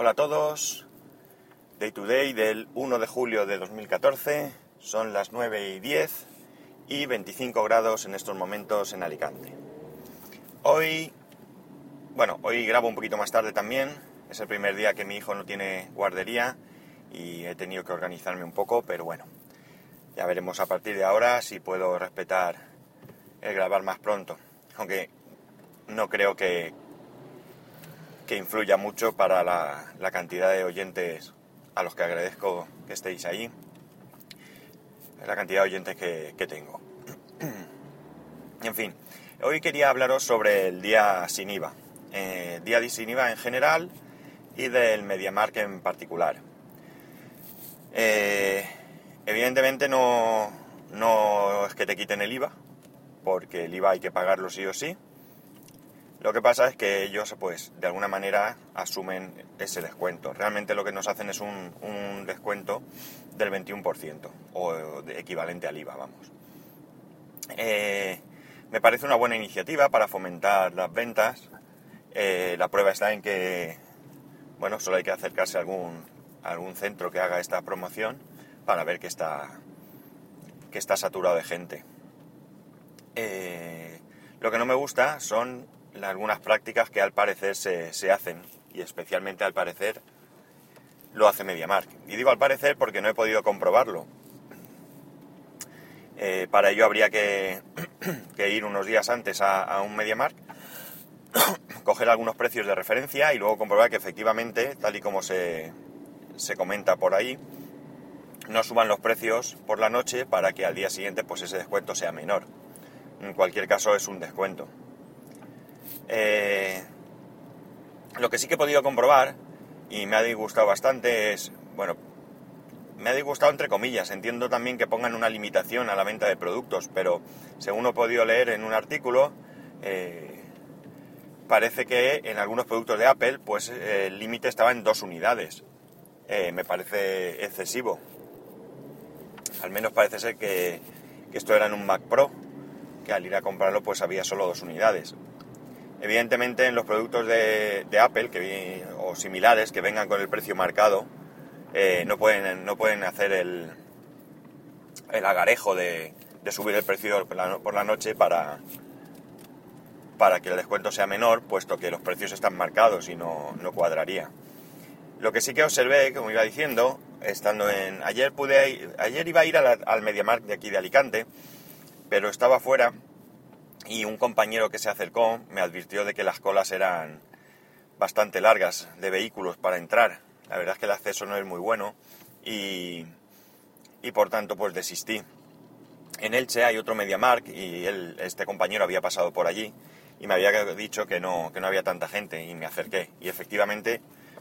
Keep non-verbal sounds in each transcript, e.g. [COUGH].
Hola a todos. Day to day del 1 de julio de 2014. Son las 9 y 10 y 25 grados en estos momentos en Alicante. Hoy, bueno, hoy grabo un poquito más tarde también. Es el primer día que mi hijo no tiene guardería y he tenido que organizarme un poco, pero bueno, ya veremos a partir de ahora si puedo respetar el grabar más pronto. Aunque no creo que, que influya mucho para la, cantidad de oyentes a los que agradezco que estéis ahí, la cantidad de oyentes que, tengo. [CLEARS THROAT] en fin, hoy quería hablaros sobre el día sin IVA, eh, día sin IVA en general y del MediaMark en particular. Eh, evidentemente no, no es que te quiten el IVA, porque el IVA hay que pagarlo sí o sí, lo que pasa es que ellos, pues, de alguna manera asumen ese descuento. Realmente lo que nos hacen es un, descuento del 21%, o equivalente al IVA, vamos. Eh, me parece una buena iniciativa para fomentar las ventas. Eh, la prueba está en que, bueno, solo hay que acercarse a algún, algún centro que haga esta promoción para ver que está, que está saturado de gente. Eh, lo que no me gusta son algunas prácticas que al parecer se, hacen, y especialmente al parecer lo hace MediaMark. Y digo al parecer porque no he podido comprobarlo. Eh, para ello habría que, [COUGHS] ir unos días antes a, un MediaMark, [COUGHS] coger algunos precios de referencia y luego comprobar que efectivamente, tal y como se, se comenta por ahí, no suban los precios por la noche para que al día siguiente pues ese descuento sea menor. En cualquier caso es un descuento. Eh, lo que sí que he podido comprobar, y me ha disgustado bastante, es, bueno, me ha disgustado entre comillas, entiendo también que pongan una limitación a la venta de productos, pero según he podido leer en un artículo, eh, parece que en algunos productos de Apple, pues el límite estaba en dos unidades. Eh, me parece excesivo. Al menos parece ser que esto era en un Mac Pro, que al ir a comprarlo pues había solo dos unidades. Evidentemente en los productos de, Apple que, o similares que vengan con el precio marcado, eh, no, pueden, no pueden hacer el, el agarejo de, subir el precio por la, noche para, para que el descuento sea menor, puesto que los precios están marcados y no, cuadraría. Lo que sí que observé, como iba diciendo, estando en... Ayer pude ayer iba a ir al, al MediaMarkt de aquí de Alicante, pero estaba fuera y un compañero que se acercó me advirtió de que las colas eran bastante largas de vehículos para entrar. La verdad es que el acceso no es muy bueno y, y por tanto pues desistí. En Elche hay otro MediaMark y él, este compañero había pasado por allí y me había dicho que no, que no había tanta gente y me acerqué. Y efectivamente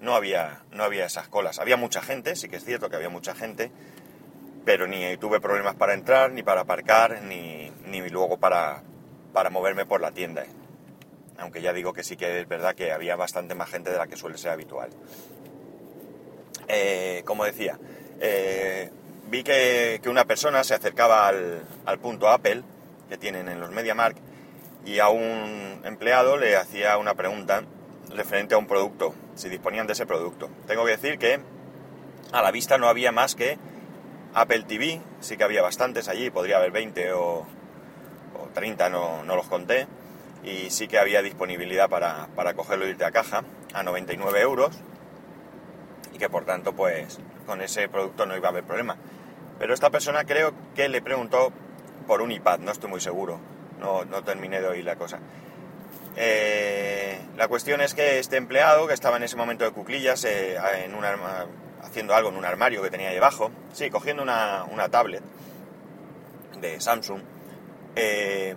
no había, no había esas colas. Había mucha gente, sí que es cierto que había mucha gente, pero ni tuve problemas para entrar, ni para aparcar, ni, ni luego para, para moverme por la tienda. Aunque ya digo que sí que es verdad que había bastante más gente de la que suele ser habitual. Eh, como decía, eh, vi que, una persona se acercaba al, punto Apple que tienen en los MediaMark y a un empleado le hacía una pregunta referente a un producto, si disponían de ese producto. Tengo que decir que a la vista no había más que Apple TV, sí que había bastantes allí, podría haber 20 o, 30 no, los conté, y sí que había disponibilidad para, para cogerlo y irte a caja a 99 euros, y que por tanto, pues con ese producto no iba a haber problema. Pero esta persona creo que le preguntó por un iPad, no estoy muy seguro, no, no terminé de oír la cosa. Eh, la cuestión es que este empleado, que estaba en ese momento de cuclillas, eh, en un haciendo algo en un armario que tenía ahí abajo, sí, cogiendo una, una tablet de Samsung, eh,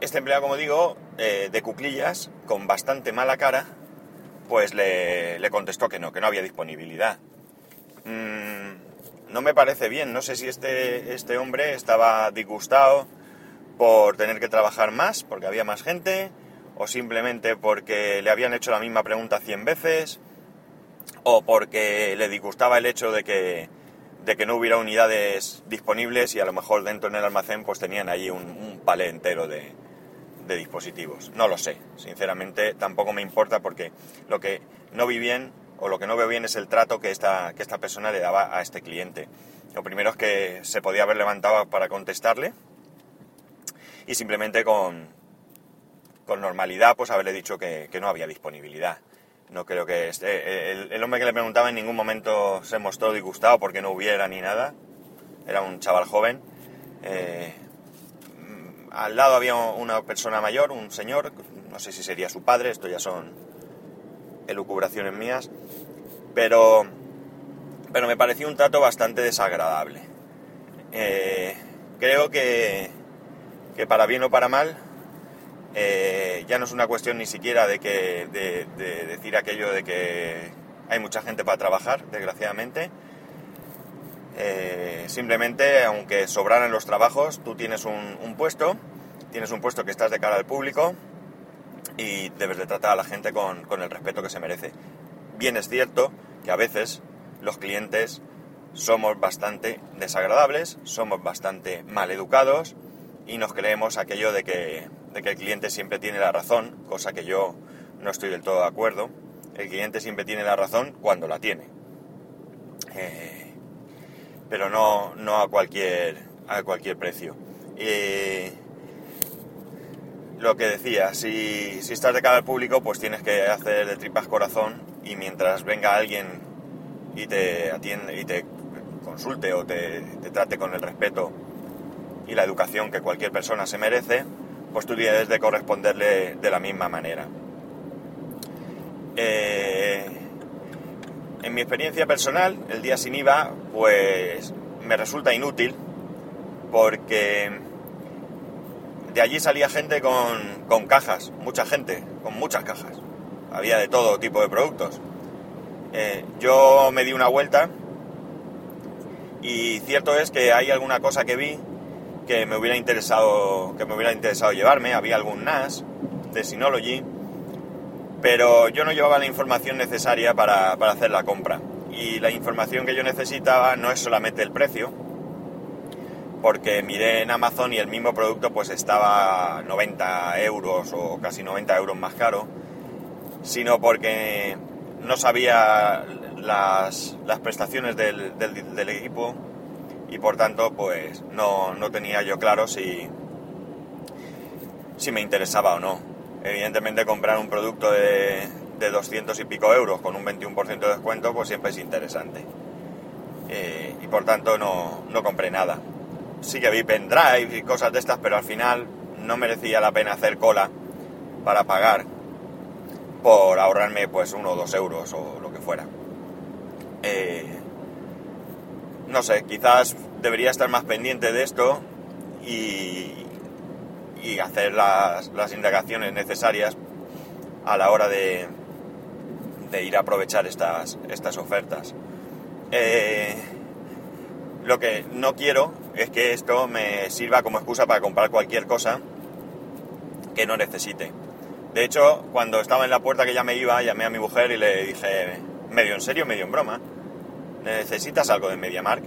este empleado, como digo, eh, de cuclillas, con bastante mala cara, pues le, contestó que no, que no había disponibilidad. Mm, no me parece bien, no sé si este, este hombre estaba disgustado por tener que trabajar más, porque había más gente, o simplemente porque le habían hecho la misma pregunta 100 veces, o porque le disgustaba el hecho de que de que no hubiera unidades disponibles y a lo mejor dentro en el almacén pues tenían ahí un, palé entero de, de dispositivos. No lo sé, sinceramente tampoco me importa porque lo que no vi bien o lo que no veo bien es el trato que esta, que esta persona le daba a este cliente. Lo primero es que se podía haber levantado para contestarle y simplemente con, con normalidad pues haberle dicho que, no había disponibilidad. No creo que este, el, hombre que le preguntaba en ningún momento se mostró disgustado porque no hubiera ni nada. Era un chaval joven. Eh, al lado había una persona mayor, un señor, no sé si sería su padre, esto ya son elucubraciones mías, pero, pero me pareció un trato bastante desagradable. Eh, creo que, que para bien o para mal, eh, ya no es una cuestión ni siquiera de, que, de, decir aquello de que hay mucha gente para trabajar, desgraciadamente. Eh, simplemente, aunque sobraran los trabajos, tú tienes un, puesto, tienes un puesto que estás de cara al público y debes de tratar a la gente con, con el respeto que se merece. Bien es cierto que a veces los clientes somos bastante desagradables, somos bastante mal educados y nos creemos aquello de que de que el cliente siempre tiene la razón, cosa que yo no estoy del todo de acuerdo. El cliente siempre tiene la razón cuando la tiene. Eh, pero no, no a, cualquier, a cualquier precio. Lo que decía, si, si estás de cara al público, pues tienes que hacer de tripas corazón y mientras venga alguien y te atiende y te consulte o te, te trate con el respeto y la educación que cualquier persona se merece, pues tú de corresponderle de la misma manera. Eh, en mi experiencia personal, el día sin IVA, pues me resulta inútil porque de allí salía gente con, cajas, mucha gente, con muchas cajas. Había de todo tipo de productos. Eh, yo me di una vuelta y cierto es que hay alguna cosa que vi que me hubiera interesado, que me hubiera interesado llevarme. Había algún NAS de Synology, pero yo no llevaba la información necesaria para, hacer la compra. Y la información que yo necesitaba no es solamente el precio, porque miré en Amazon y el mismo producto pues estaba 90 euros o casi 90 euros más caro, sino porque no sabía las, prestaciones del, del equipo y por tanto pues no, tenía yo claro si, si me interesaba o no. Evidentemente comprar un producto de, de 200 y pico euros con un 21% de descuento pues siempre es interesante. Eh, y por tanto no, no compré nada. Sí que vi pendrive y cosas de estas, pero al final no merecía la pena hacer cola para pagar por ahorrarme pues uno o dos euros o lo que fuera. Eh, no sé, quizás debería estar más pendiente de esto y, hacer las, indagaciones necesarias a la hora de, de ir a aprovechar estas, estas ofertas. Eh, lo que no quiero es que esto me sirva como excusa para comprar cualquier cosa que no necesite. De hecho, cuando estaba en la puerta que ya me iba, llamé a mi mujer y le dije, medio en serio, medio en broma, ¿necesitas algo de MediaMark?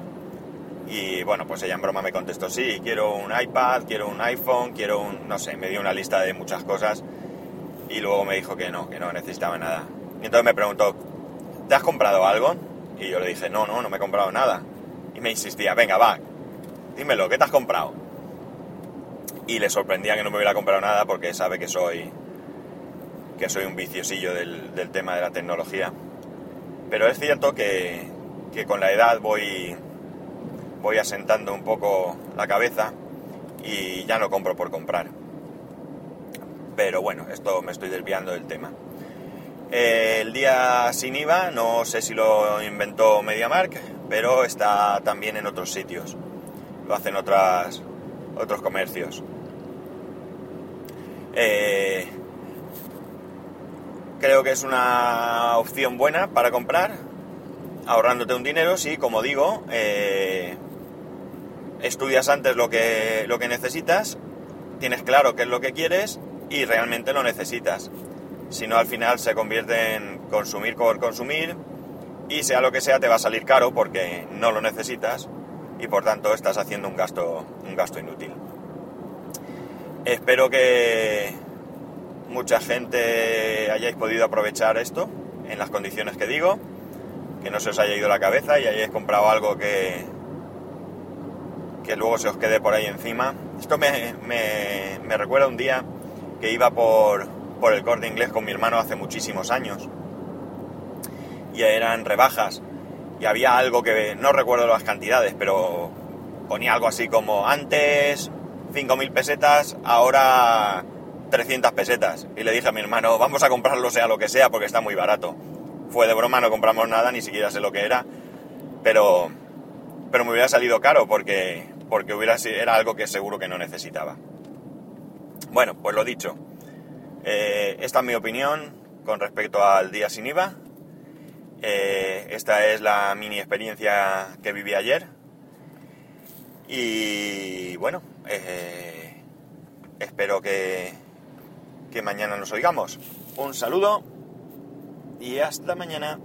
Y bueno, pues ella en broma me contestó, sí, quiero un iPad, quiero un iPhone, quiero un, no sé, me dio una lista de muchas cosas y luego me dijo que no, que no necesitaba nada. Y entonces me preguntó, ¿te has comprado algo? Y yo le dije, no, no, no me he comprado nada. Y me insistía, venga, va, dímelo, ¿qué te has comprado? Y le sorprendía que no me hubiera comprado nada porque sabe que soy que soy un viciosillo del, del tema de la tecnología. Pero es cierto que, que con la edad voy, voy asentando un poco la cabeza y ya no compro por comprar. Pero bueno, esto me estoy desviando del tema. el día sin IVA, no sé si lo inventó MediaMark, pero está también en otros sitios. Lo hacen otras, otros comercios. Eh, creo que es una opción buena para comprar ahorrándote un dinero, sí, como digo, eh, estudias antes lo que, lo que necesitas, tienes claro qué es lo que quieres y realmente lo necesitas. Si no, al final se convierte en consumir por consumir y sea lo que sea, te va a salir caro porque no lo necesitas y por tanto estás haciendo un gasto, un gasto inútil. Espero que mucha gente hayáis podido aprovechar esto en las condiciones que digo, que no se os haya ido la cabeza y hayáis comprado algo que, que luego se os quede por ahí encima. Esto me, me, me recuerda un día que iba por, por el corte inglés con mi hermano hace muchísimos años. Y eran rebajas. Y había algo que no recuerdo las cantidades, pero ponía algo así como antes 5.000 pesetas, ahora 300 pesetas. Y le dije a mi hermano, vamos a comprarlo sea lo que sea porque está muy barato. Fue de broma, no compramos nada, ni siquiera sé lo que era. Pero, pero me hubiera salido caro porque, porque hubiera, era algo que seguro que no necesitaba. Bueno, pues lo dicho. Eh, esta es mi opinión con respecto al día sin IVA. Eh, esta es la mini experiencia que viví ayer. Y bueno, eh, espero que, que mañana nos oigamos. Un saludo y hasta mañana.